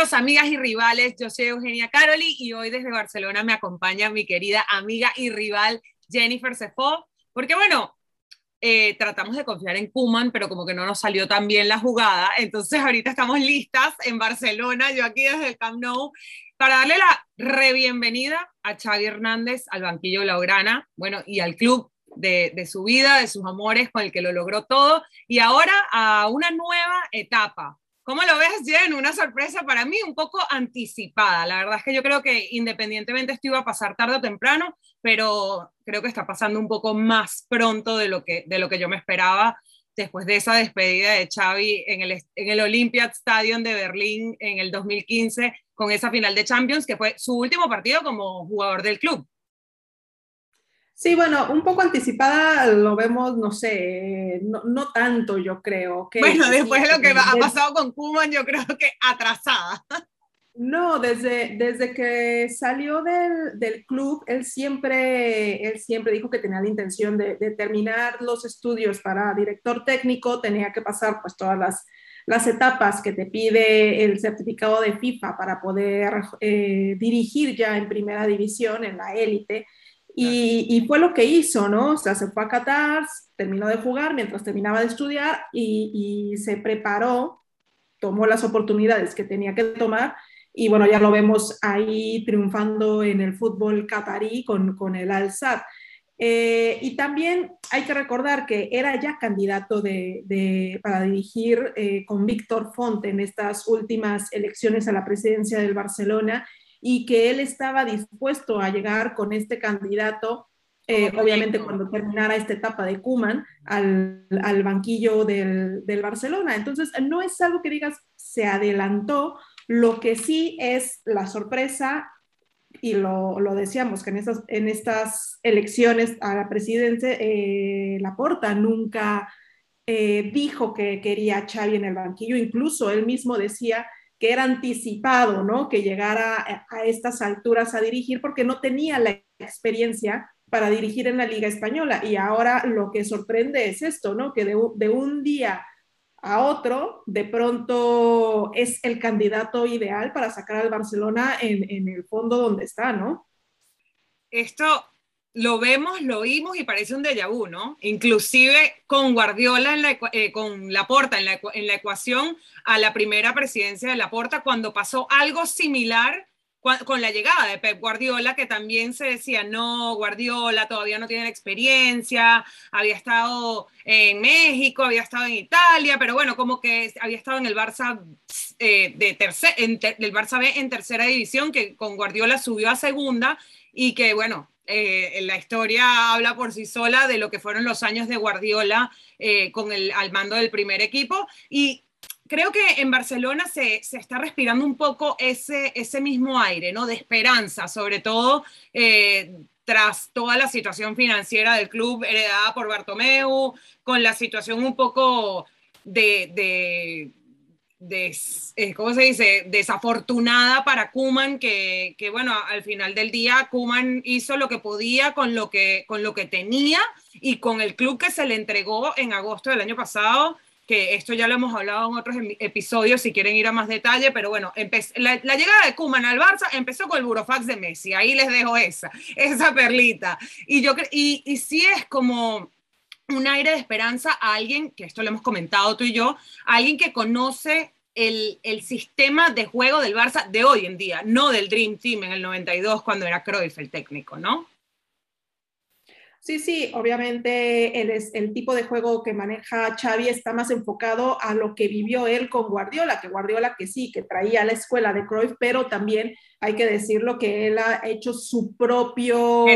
Bienvenidos amigas y rivales, yo soy Eugenia Caroli y hoy desde Barcelona me acompaña mi querida amiga y rival Jennifer Cefó, porque bueno, eh, tratamos de confiar en Kuman, pero como que no nos salió tan bien la jugada, entonces ahorita estamos listas en Barcelona, yo aquí desde el Camp Nou, para darle la re-bienvenida a Xavi Hernández al banquillo Laugrana, bueno, y al club de, de, su vida, de sus amores, con el que lo logró todo, y ahora a una nueva etapa. ¿Cómo lo ves, Jen? Una sorpresa para mí, un poco anticipada. La verdad es que yo creo que independientemente esto iba a pasar tarde o temprano, pero creo que está pasando un poco más pronto de lo que, de lo que yo me esperaba después de esa despedida de Xavi en el, en el Olympiad Stadium de Berlín en el 2015 con esa final de Champions, que fue su último partido como jugador del club. Sí, bueno, un poco anticipada lo vemos, no sé, no, no tanto yo creo. Que, bueno, después de lo que ha pasado con Kuman, yo creo que atrasada. No, desde, desde que salió del, del, club, él siempre, él siempre dijo que tenía la intención de, de, terminar los estudios para director técnico, tenía que pasar pues todas las, las etapas que te pide el certificado de FIFA para poder eh, dirigir ya en primera división, en la élite. Y, fue lo que hizo, ¿no? O sea, se fue a Qatar, terminó de jugar mientras terminaba de estudiar y, se preparó, tomó las oportunidades que tenía que tomar y bueno, ya lo vemos ahí triunfando en el fútbol catarí con, con el Al-Sad. Eh, y también hay que recordar que era ya candidato de, para dirigir eh, con Víctor Font en estas últimas elecciones a la presidencia del Barcelona y que él estaba dispuesto a llegar con este candidato, eh, obviamente cuando terminara esta etapa de Kuman, al, al banquillo del, del, Barcelona. Entonces, no es algo que digas se adelantó, lo que sí es la sorpresa, y lo, lo decíamos, que en estas, en estas elecciones a la presidencia, eh, Laporta nunca eh, dijo que quería a Xavi en el banquillo, incluso él mismo decía que era anticipado, ¿no? Que llegara a, estas alturas a dirigir porque no tenía la experiencia para dirigir en la Liga Española. Y ahora lo que sorprende es esto, ¿no? Que de, de un día a otro, de pronto es el candidato ideal para sacar al Barcelona en, en el fondo donde está, ¿no? Esto lo vemos, lo oímos y parece un déjà vu, ¿no? Inclusive con Guardiola, en la, eh, con Laporta en la, en la ecuación a la primera presidencia de Laporta, cuando pasó algo similar con la llegada de Pep Guardiola, que también se decía, no, Guardiola todavía no tiene experiencia, había estado en México, había estado en Italia, pero bueno, como que había estado en el Barça, eh, de tercer, el Barça B en tercera división, que con Guardiola subió a segunda y que bueno, eh, la historia habla por sí sola de lo que fueron los años de Guardiola eh, con el, al mando del primer equipo y creo que en Barcelona se, se, está respirando un poco ese, ese mismo aire, ¿no? De esperanza, sobre todo eh, tras toda la situación financiera del club heredada por Bartomeu, con la situación un poco de, de, de eh, ¿cómo se dice? Desafortunada para Kuman, que, que, bueno, al final del día Kuman hizo lo que podía con lo que, con lo que tenía y con el club que se le entregó en agosto del año pasado que esto ya lo hemos hablado en otros episodios si quieren ir a más detalle, pero bueno, la, llegada de Kuman al Barça empezó con el burofax de Messi, ahí les dejo esa, esa perlita. Y, yo, y, y sí es como un aire de esperanza a alguien, que esto lo hemos comentado tú y yo, a alguien que conoce el, el, sistema de juego del Barça de hoy en día, no del Dream Team en el 92 cuando era Cruyff el técnico, ¿no? Sí, sí, obviamente el, el tipo de juego que maneja Xavi está más enfocado a lo que vivió él con Guardiola, que Guardiola que sí, que traía la escuela de Cruyff, pero también hay que decirlo que él ha hecho su propio,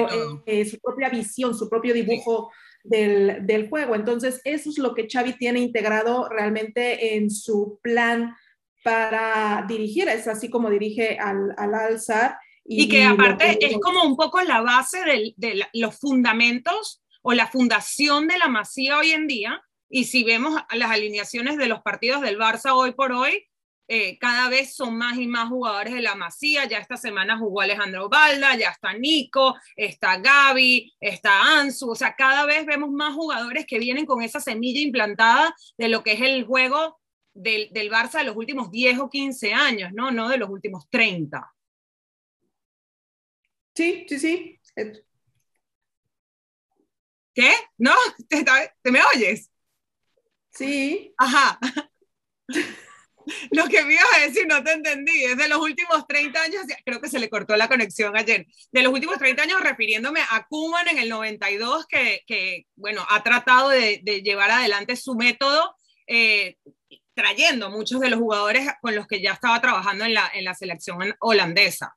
eh, su propia visión, su propio dibujo del, del, juego. Entonces, eso es lo que Xavi tiene integrado realmente en su plan para dirigir, es así como dirige al, al Alzar y, que aparte es como un poco la base de, los fundamentos o la fundación de la Masía hoy en día. Y si vemos las alineaciones de los partidos del Barça hoy por hoy, eh, cada vez son más y más jugadores de la Masía. Ya esta semana jugó Alejandro Balda, ya está Nico, está Gaby, está Ansu. O sea, cada vez vemos más jugadores que vienen con esa semilla implantada de lo que es el juego del, del Barça de los últimos 10 o 15 años, ¿no? No de los últimos 30. Sí, sí, sí. ¿Qué? ¿No? ¿Te, te me oyes? Sí. Ajá. Lo que me ibas a decir, no te entendí. Es de los últimos 30 años, creo que se le cortó la conexión ayer. De los últimos 30 años, refiriéndome a Kuman en el 92, que, que bueno, ha tratado de, llevar adelante su método, eh, trayendo muchos de los jugadores con los que ya estaba trabajando en la, en la selección holandesa.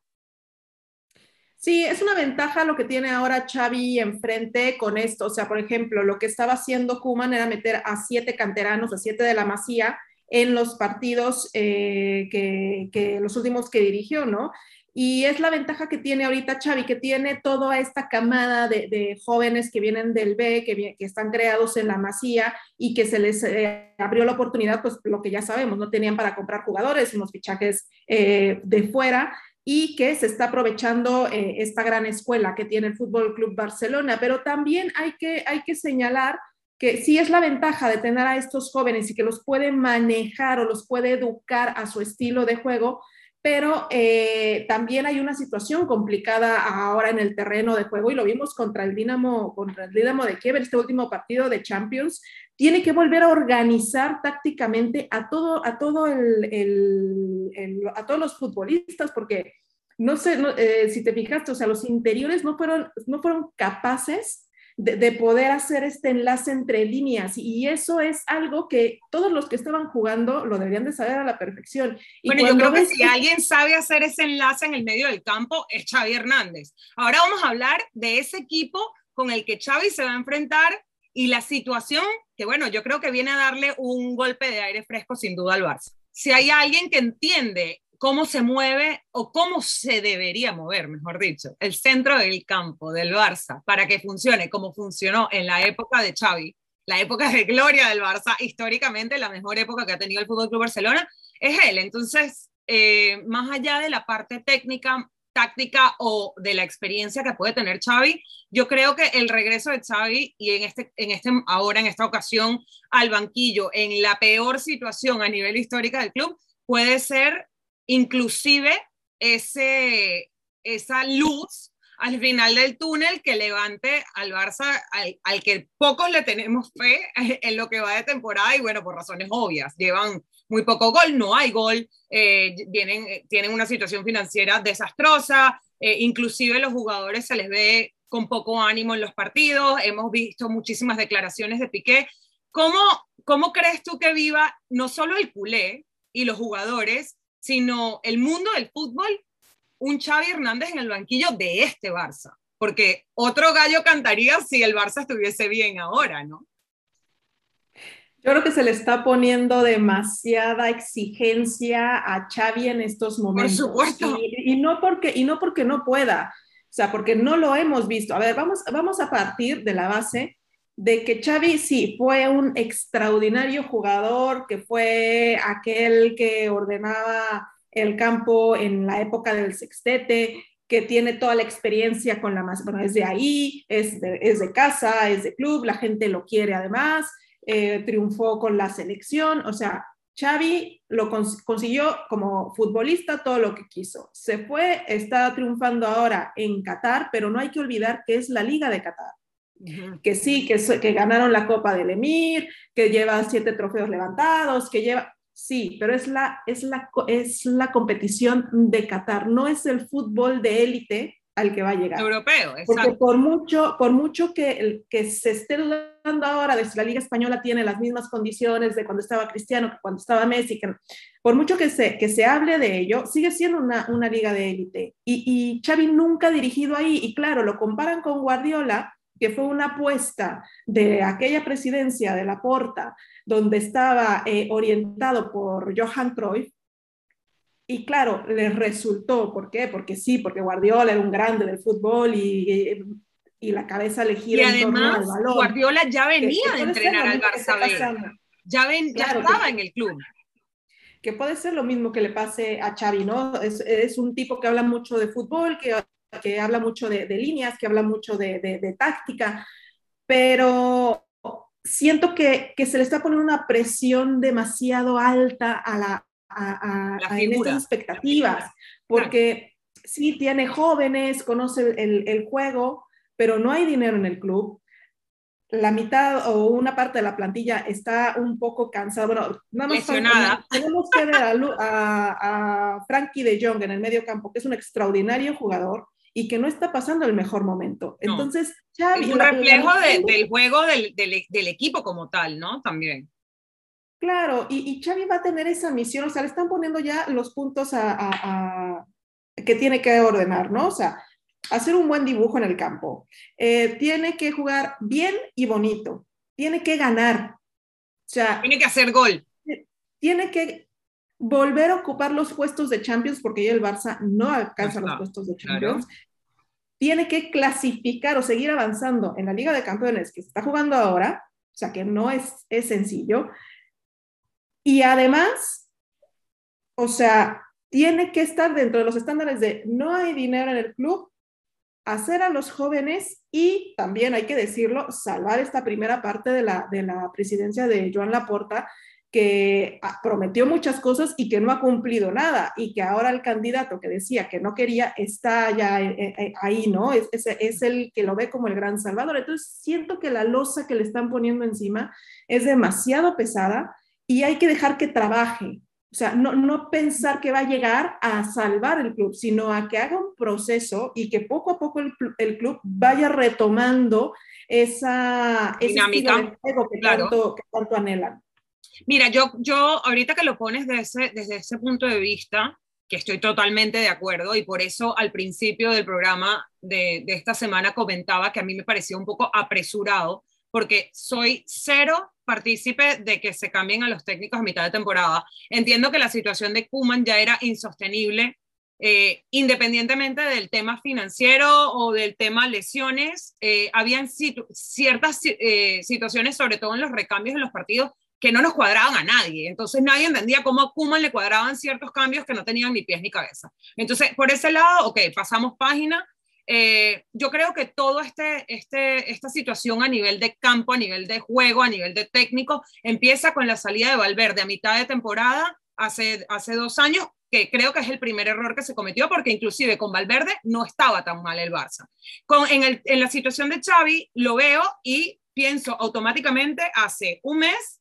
Sí, es una ventaja lo que tiene ahora Xavi enfrente con esto. O sea, por ejemplo, lo que estaba haciendo Kuman era meter a siete canteranos, a siete de la Masía, en los partidos eh, que, los últimos que dirigió, ¿no? Y es la ventaja que tiene ahorita Xavi, que tiene toda esta camada de, jóvenes que vienen del B, que, están creados en la masía y que se les eh, abrió la oportunidad, pues lo que ya sabemos, no tenían para comprar jugadores, unos fichajes eh, de fuera y que se está aprovechando esta gran escuela que tiene el Fútbol Club Barcelona. Pero también hay que, hay que señalar que sí es la ventaja de tener a estos jóvenes y que los puede manejar o los puede educar a su estilo de juego, pero eh, también hay una situación complicada ahora en el terreno de juego y lo vimos contra el Dinamo, contra el Dinamo de Kiev, este último partido de Champions, tiene que volver a organizar tácticamente a todo, a todo el, a todos los futbolistas, porque no sé eh, si te fijaste, o sea, los interiores no fueron, no fueron capaces de, poder hacer este enlace entre líneas. Y eso es algo que todos los que estaban jugando lo deberían de saber a la perfección. Y bueno, yo creo que si alguien sabe hacer ese enlace en el medio del campo es Xavi Hernández. Ahora vamos a hablar de ese equipo con el que Xavi se va a enfrentar y la situación que, bueno, yo creo que viene a darle un golpe de aire fresco sin duda al Barça. Si hay alguien que entiende cómo se mueve o cómo se debería mover, mejor dicho, el centro del campo del Barça para que funcione como funcionó en la época de Xavi, la época de gloria del Barça, históricamente la mejor época que ha tenido el Fútbol Club Barcelona, es él. Entonces, eh, más allá de la parte técnica, táctica o de la experiencia que puede tener Xavi, yo creo que el regreso de Xavi y en este, en este ahora en esta ocasión al banquillo en la peor situación a nivel histórico del club puede ser inclusive ese, esa luz al final del túnel que levante al Barça, al, que pocos le tenemos fe en lo que va de temporada y bueno, por razones obvias, llevan muy poco gol, no hay gol, eh, vienen, eh, tienen una situación financiera desastrosa, eh, inclusive los jugadores se les ve con poco ánimo en los partidos, hemos visto muchísimas declaraciones de Piqué. ¿Cómo, cómo crees tú que viva no solo el culé y los jugadores, sino el mundo del fútbol, un Xavi Hernández en el banquillo de este Barça, porque otro gallo cantaría si el Barça estuviese bien ahora, ¿no? Yo creo que se le está poniendo demasiada exigencia a Xavi en estos momentos. Por supuesto. Y, no porque, y no porque no pueda, o sea, porque no lo hemos visto. A ver, vamos, vamos a partir de la base de que Xavi sí fue un extraordinario jugador, que fue aquel que ordenaba el campo en la época del sextete, que tiene toda la experiencia con la más, bueno, es de ahí, es de, es de casa, es de club, la gente lo quiere además, eh, triunfó con la selección, o sea, Xavi lo consiguió como futbolista todo lo que quiso. Se fue, está triunfando ahora en Qatar, pero no hay que olvidar que es la Liga de Qatar que sí, que, que ganaron la Copa del Emir, que lleva siete trofeos levantados, que lleva, sí, pero es la, es la, es la competición de Qatar, no es el fútbol de élite al que va a llegar. Europeo, exacto. Porque por mucho, por mucho que, que se esté dudando ahora de si la Liga Española tiene las mismas condiciones de cuando estaba Cristiano, que cuando estaba Messi, que, por mucho que se, que se hable de ello, sigue siendo una, una liga de élite. Y, y Xavi nunca ha dirigido ahí, y claro, lo comparan con Guardiola, que fue una apuesta de aquella presidencia de la Porta, donde estaba eh, orientado por Johan Cruyff, y claro, les resultó, ¿por qué? Porque sí, porque Guardiola era un grande del fútbol y, y, la cabeza le gira y además, Guardiola ya venía de entrenar al Barça Ya, ven, ya estaba en el club. Que puede ser lo mismo que le pase a Xavi, ¿no? Es, es un tipo que habla mucho de fútbol, que que habla mucho de, líneas, que habla mucho de, táctica, pero siento que, que, se le está poniendo una presión demasiado alta a, la, a, a, estas expectativas, porque sí tiene jóvenes, conoce el, el, juego, pero no hay dinero en el club. La mitad o una parte de la plantilla está un poco cansada. Bueno, nada más tenemos que ver a, a Frankie de Jong en el medio campo, que es un extraordinario jugador, y que no está pasando el mejor momento. Entonces. Es un reflejo del juego del, del, del, equipo como tal, ¿no? También. Claro, y, y, Xavi va a tener esa misión, o sea, le están poniendo ya los puntos a, a, a que tiene que ordenar, ¿no? O sea, hacer un buen dibujo en el campo. Eh, tiene que jugar bien y bonito. Tiene que ganar. O sea, tiene que hacer gol. Tiene que volver a ocupar los puestos de Champions, porque ya el Barça no alcanza los puestos de Champions tiene que clasificar o seguir avanzando en la Liga de Campeones que se está jugando ahora, o sea que no es, es sencillo. Y además, o sea, tiene que estar dentro de los estándares de no hay dinero en el club, hacer a los jóvenes y también hay que decirlo, salvar esta primera parte de la, de la presidencia de Joan Laporta, que ah, prometió muchas cosas y que no ha cumplido nada y que ahora el candidato que decía que no quería está ya eh, eh, ahí, ¿no? Es, es, es, el que lo ve como el gran salvador. Entonces siento que la losa que le están poniendo encima es demasiado pesada y hay que dejar que trabaje. O sea, no, no pensar que va a llegar a salvar el club, sino a que haga un proceso y que poco a poco el, el club vaya retomando esa dinámica que, tanto, que tanto anhelan. Mira, yo, yo ahorita que lo pones desde, desde ese punto de vista, que estoy totalmente de acuerdo y por eso al principio del programa de, de, esta semana comentaba que a mí me parecía un poco apresurado porque soy cero partícipe de que se cambien a los técnicos a mitad de temporada. Entiendo que la situación de Kuman ya era insostenible, eh, independientemente del tema financiero o del tema lesiones, eh, habían ciertas eh, situaciones, sobre todo en los recambios de los partidos, que no nos cuadraban a nadie. Entonces nadie entendía cómo a Kuman le cuadraban ciertos cambios que no tenían ni pies ni cabeza. Entonces, por ese lado, ok, pasamos página. Eh, yo creo que todo este, este, esta situación a nivel de campo, a nivel de juego, a nivel de técnico, empieza con la salida de Valverde a mitad de temporada, hace, hace dos años, que creo que es el primer error que se cometió, porque inclusive con Valverde no estaba tan mal el Barça. Con, en, el, en la situación de Xavi lo veo y pienso automáticamente hace un mes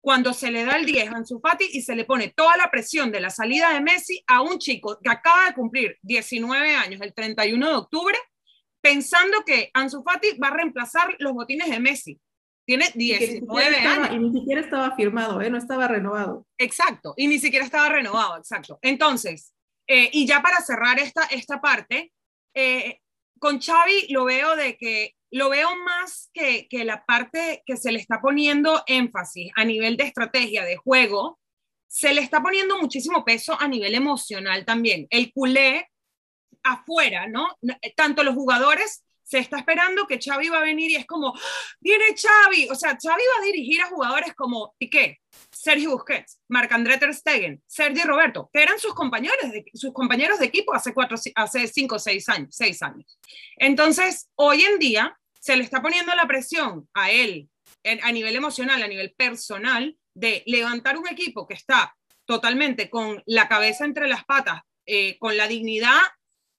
cuando se le da el 10 a Ansu Fati y se le pone toda la presión de la salida de Messi a un chico que acaba de cumplir 19 años el 31 de octubre, pensando que Ansu Fati va a reemplazar los botines de Messi. Tiene 19 años. y ni siquiera estaba firmado, ¿eh? no estaba renovado. Exacto, y ni siquiera estaba renovado, exacto. Entonces, eh, y ya para cerrar esta, esta parte, eh, con Xavi lo veo de que lo veo más que, que, la parte que se le está poniendo énfasis a nivel de estrategia, de juego, se le está poniendo muchísimo peso a nivel emocional también. El culé afuera, ¿no? Tanto los jugadores se está esperando que Xavi va a venir y es como, ¡Ah! viene Xavi, o sea, Xavi va a dirigir a jugadores como Piqué, Sergio Busquets, Marc-André Ter Stegen, Sergio Roberto, que eran sus compañeros de, sus compañeros de equipo hace, cuatro, hace cinco o seis años, seis años. Entonces, hoy en día se le está poniendo la presión a él a nivel emocional, a nivel personal, de levantar un equipo que está totalmente con la cabeza entre las patas, eh, con la dignidad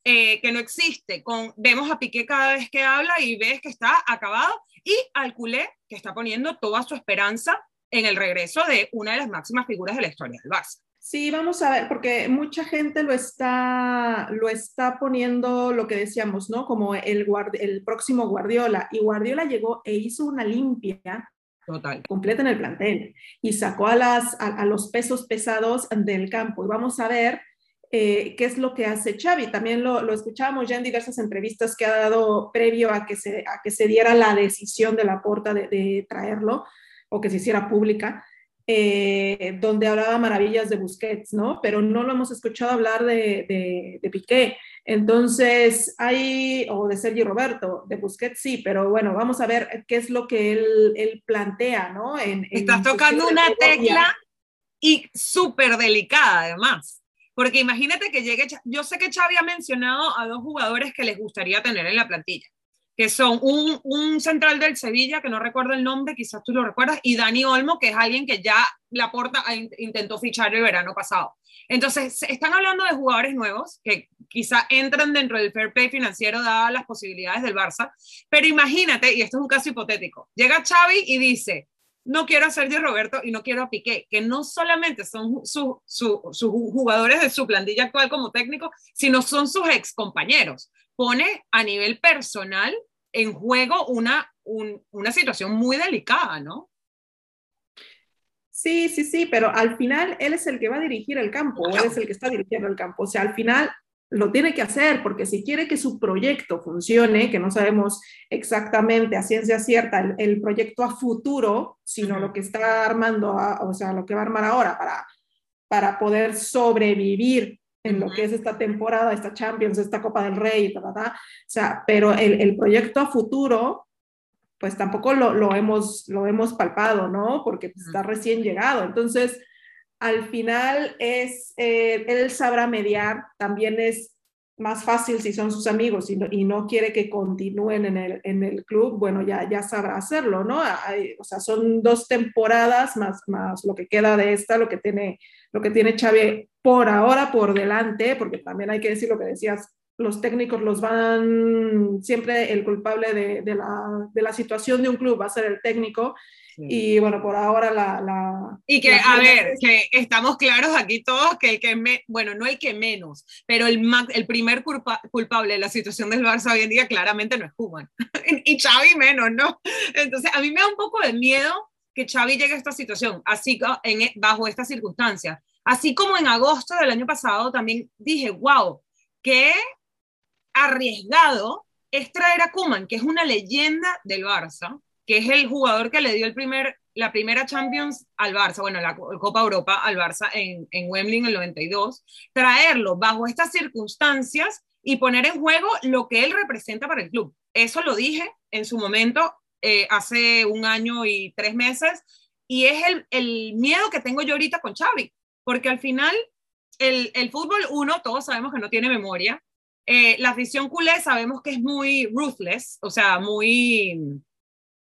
eh, que no existe. Con, vemos a Piqué cada vez que habla y ves que está acabado y al culé que está poniendo toda su esperanza en el regreso de una de las máximas figuras de la historia del Barça. Sí, vamos a ver, porque mucha gente lo está, lo está poniendo, lo que decíamos, ¿no? Como el, el próximo Guardiola. Y Guardiola llegó e hizo una limpia Total. completa en el plantel y sacó a, las, a, a los pesos pesados del campo. Y vamos a ver eh, qué es lo que hace Xavi. También lo, lo, escuchábamos ya en diversas entrevistas que ha dado previo a que se, a que se diera la decisión de la porta de, de traerlo o que se hiciera pública, eh, donde hablaba maravillas de Busquets, ¿no? Pero no lo hemos escuchado hablar de, de, de, Piqué. Entonces, hay, o de Sergio Roberto, de Busquets sí, pero bueno, vamos a ver qué es lo que él, él plantea, ¿no? En, en Estás tocando una tecla y súper delicada además porque imagínate que llegue, yo sé que Xavi ha mencionado a dos jugadores que les gustaría tener en la plantilla, que son un, un, central del Sevilla, que no recuerdo el nombre, quizás tú lo recuerdas, y Dani Olmo, que es alguien que ya la porta intentó fichar el verano pasado. Entonces, están hablando de jugadores nuevos que quizá entran dentro del fair play financiero dadas las posibilidades del Barça, pero imagínate, y esto es un caso hipotético, llega Xavi y dice, no quiero a Sergio Roberto y no quiero a Piqué, que no solamente son sus jugadores de su plantilla actual como técnico, sino son sus ex compañeros. Pone a nivel personal en juego una, una situación muy delicada, ¿no? Sí, sí, sí, pero al final él es el que va a dirigir el campo, él es el que está dirigiendo el campo. O sea, al final lo tiene que hacer porque si quiere que su proyecto funcione, que no sabemos exactamente a ciencia cierta el, proyecto a futuro, sino lo que está armando, o sea, lo que va a armar ahora para, para poder sobrevivir en lo que es esta temporada, esta Champions, esta Copa del Rey, ta, o sea, pero el, el, proyecto a futuro, pues tampoco lo, lo, hemos, lo hemos palpado, ¿no? Porque pues, está recién llegado. Entonces, al final es, eh, él sabrá mediar, también es más fácil si son sus amigos y no, quiere que continúen en el, en el, club, bueno, ya, ya sabrá hacerlo, ¿no? o sea, son dos temporadas más, más lo que queda de esta, lo que tiene, lo que tiene Xavi por ahora por delante, porque también hay que decir lo que decías, los técnicos los van, siempre el culpable de, de, la, de la situación de un club va a ser el técnico, y bueno, por ahora la... la y que, a ver, que estamos claros aquí todos que el que, me, bueno, no el que menos, pero el, el primer culpable de la situación del Barça hoy en día claramente no es Kuman. y Xavi menos, ¿no? Entonces, a mí me da un poco de miedo que Xavi llegue a esta situación, así en, bajo estas circunstancias. Así como en agosto del año pasado también dije, wow, qué arriesgado es traer a Kuman, que es una leyenda del Barça, que es el jugador que le dio el primer, la primera Champions al Barça, bueno, la Copa Europa al Barça en, en Wembley en el 92, traerlo bajo estas circunstancias y poner en juego lo que él representa para el club. Eso lo dije en su momento, eh, hace un año y tres meses, y es el, el, miedo que tengo yo ahorita con Xavi, porque al final el, el fútbol, uno, todos sabemos que no tiene memoria, eh, la afición culé sabemos que es muy ruthless, o sea, muy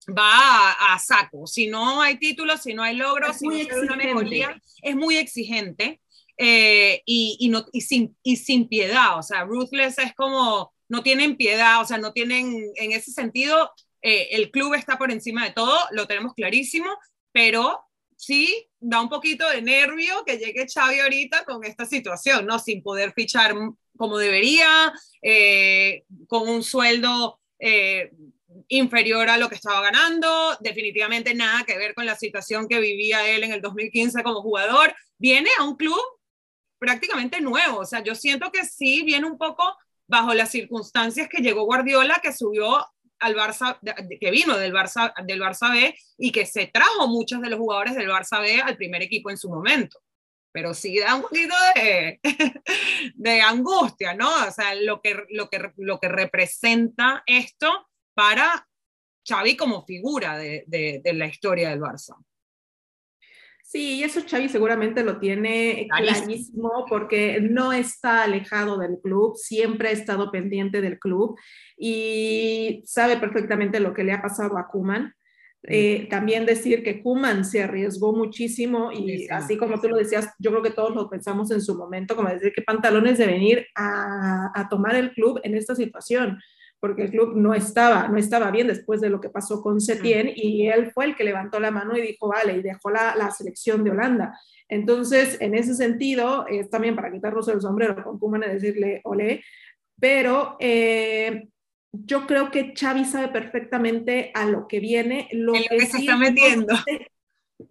va a, saco. Si no hay títulos, si no hay logros, es si muy no hay una mejoría, es muy exigente eh, y, y, no, y, sin, y sin piedad. O sea, ruthless es como, no tienen piedad, o sea, no tienen, en ese sentido, eh, el club está por encima de todo, lo tenemos clarísimo, pero sí da un poquito de nervio que llegue Xavi ahorita con esta situación, ¿no? Sin poder fichar como debería, eh, con un sueldo inferior a lo que estaba ganando, definitivamente nada que ver con la situación que vivía él en el 2015 como jugador. Viene a un club prácticamente nuevo, o sea, yo siento que sí viene un poco bajo las circunstancias que llegó Guardiola, que subió al Barça, que vino del Barça, del Barça B y que se trajo muchos de los jugadores del Barça B al primer equipo en su momento. Pero sí da un poquito de, de angustia, ¿no? O sea, lo que, lo, que, lo que representa esto para Xavi como figura de, de, la historia del Barça. Sí, y eso Xavi seguramente lo tiene clarísimo porque no está alejado del club, siempre ha estado pendiente del club y sabe perfectamente lo que le ha pasado a Kuman. Eh, también decir que Kuman se arriesgó muchísimo y así como tú lo decías, yo creo que todos lo pensamos en su momento, como decir que pantalones de venir a, a tomar el club en esta situación porque el club no estaba, no estaba bien después de lo que pasó con Setien y él fue el que levantó la mano y dijo, vale, y dejó la, la selección de Holanda. Entonces, en ese sentido, es también para quitarnos el sombrero con Kuman y decirle, ole, pero eh, yo creo que Xavi sabe perfectamente a lo que viene, lo, que, se está metiendo.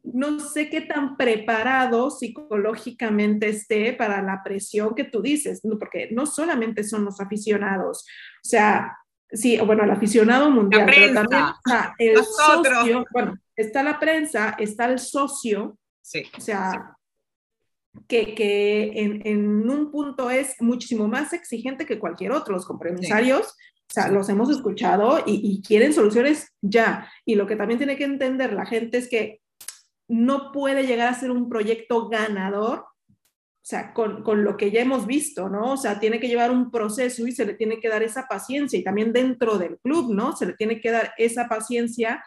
no sé qué tan preparado psicológicamente esté para la presión que tú dices, porque no solamente son los aficionados, o sea, sí, bueno, el aficionado mundial, pero también está el socio, bueno, está la prensa, está el socio, sí, o sea, que, que en, en, un punto es muchísimo más exigente que cualquier otro, los compromisarios. O sea, los hemos escuchado y, quieren soluciones ya. Y lo que también tiene que entender la gente es que no puede llegar a ser un proyecto ganador sea, con, con, lo que ya hemos visto, ¿no? O sea, tiene que llevar un proceso y se le tiene que dar esa paciencia y también dentro del club, ¿no? Se le tiene que dar esa paciencia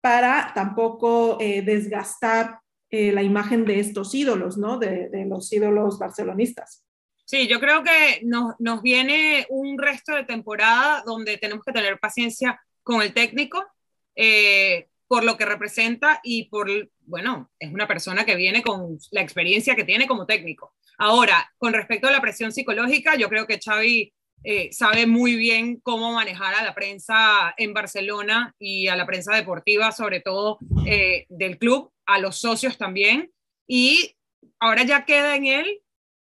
para tampoco eh, desgastar eh, la imagen de estos ídolos, ¿no? De, los ídolos barcelonistas. Sí, yo creo que nos, nos viene un resto de temporada donde tenemos que tener paciencia con el técnico, eh, por lo que representa y por, bueno, es una persona que viene con la experiencia que tiene como técnico. Ahora, con respecto a la presión psicológica, yo creo que Xavi eh, sabe muy bien cómo manejar a la prensa en Barcelona y a la prensa deportiva, sobre todo eh, del club, a los socios también. Y ahora ya queda en él,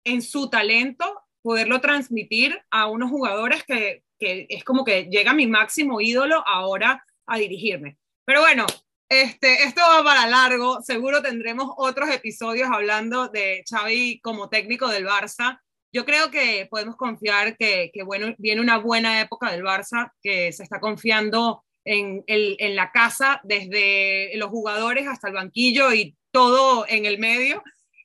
en su talento, poderlo transmitir a unos jugadores que, que es como que llega mi máximo ídolo ahora a dirigirme. Pero bueno, este, esto va para largo. Seguro tendremos otros episodios hablando de Xavi como técnico del Barça. Yo creo que podemos confiar que, que bueno, viene una buena época del Barça, que se está confiando en, el, en la casa, desde los jugadores hasta el banquillo y todo en el medio.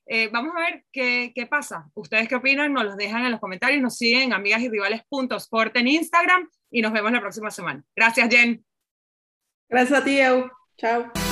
Eh, vamos a ver qué, qué, pasa. ¿Ustedes qué opinan? Nos los dejan en los comentarios. Nos siguen amigas y rivales.sport en Instagram y nos vemos la próxima semana. Gracias, Jen. Gracias a ti. Chao.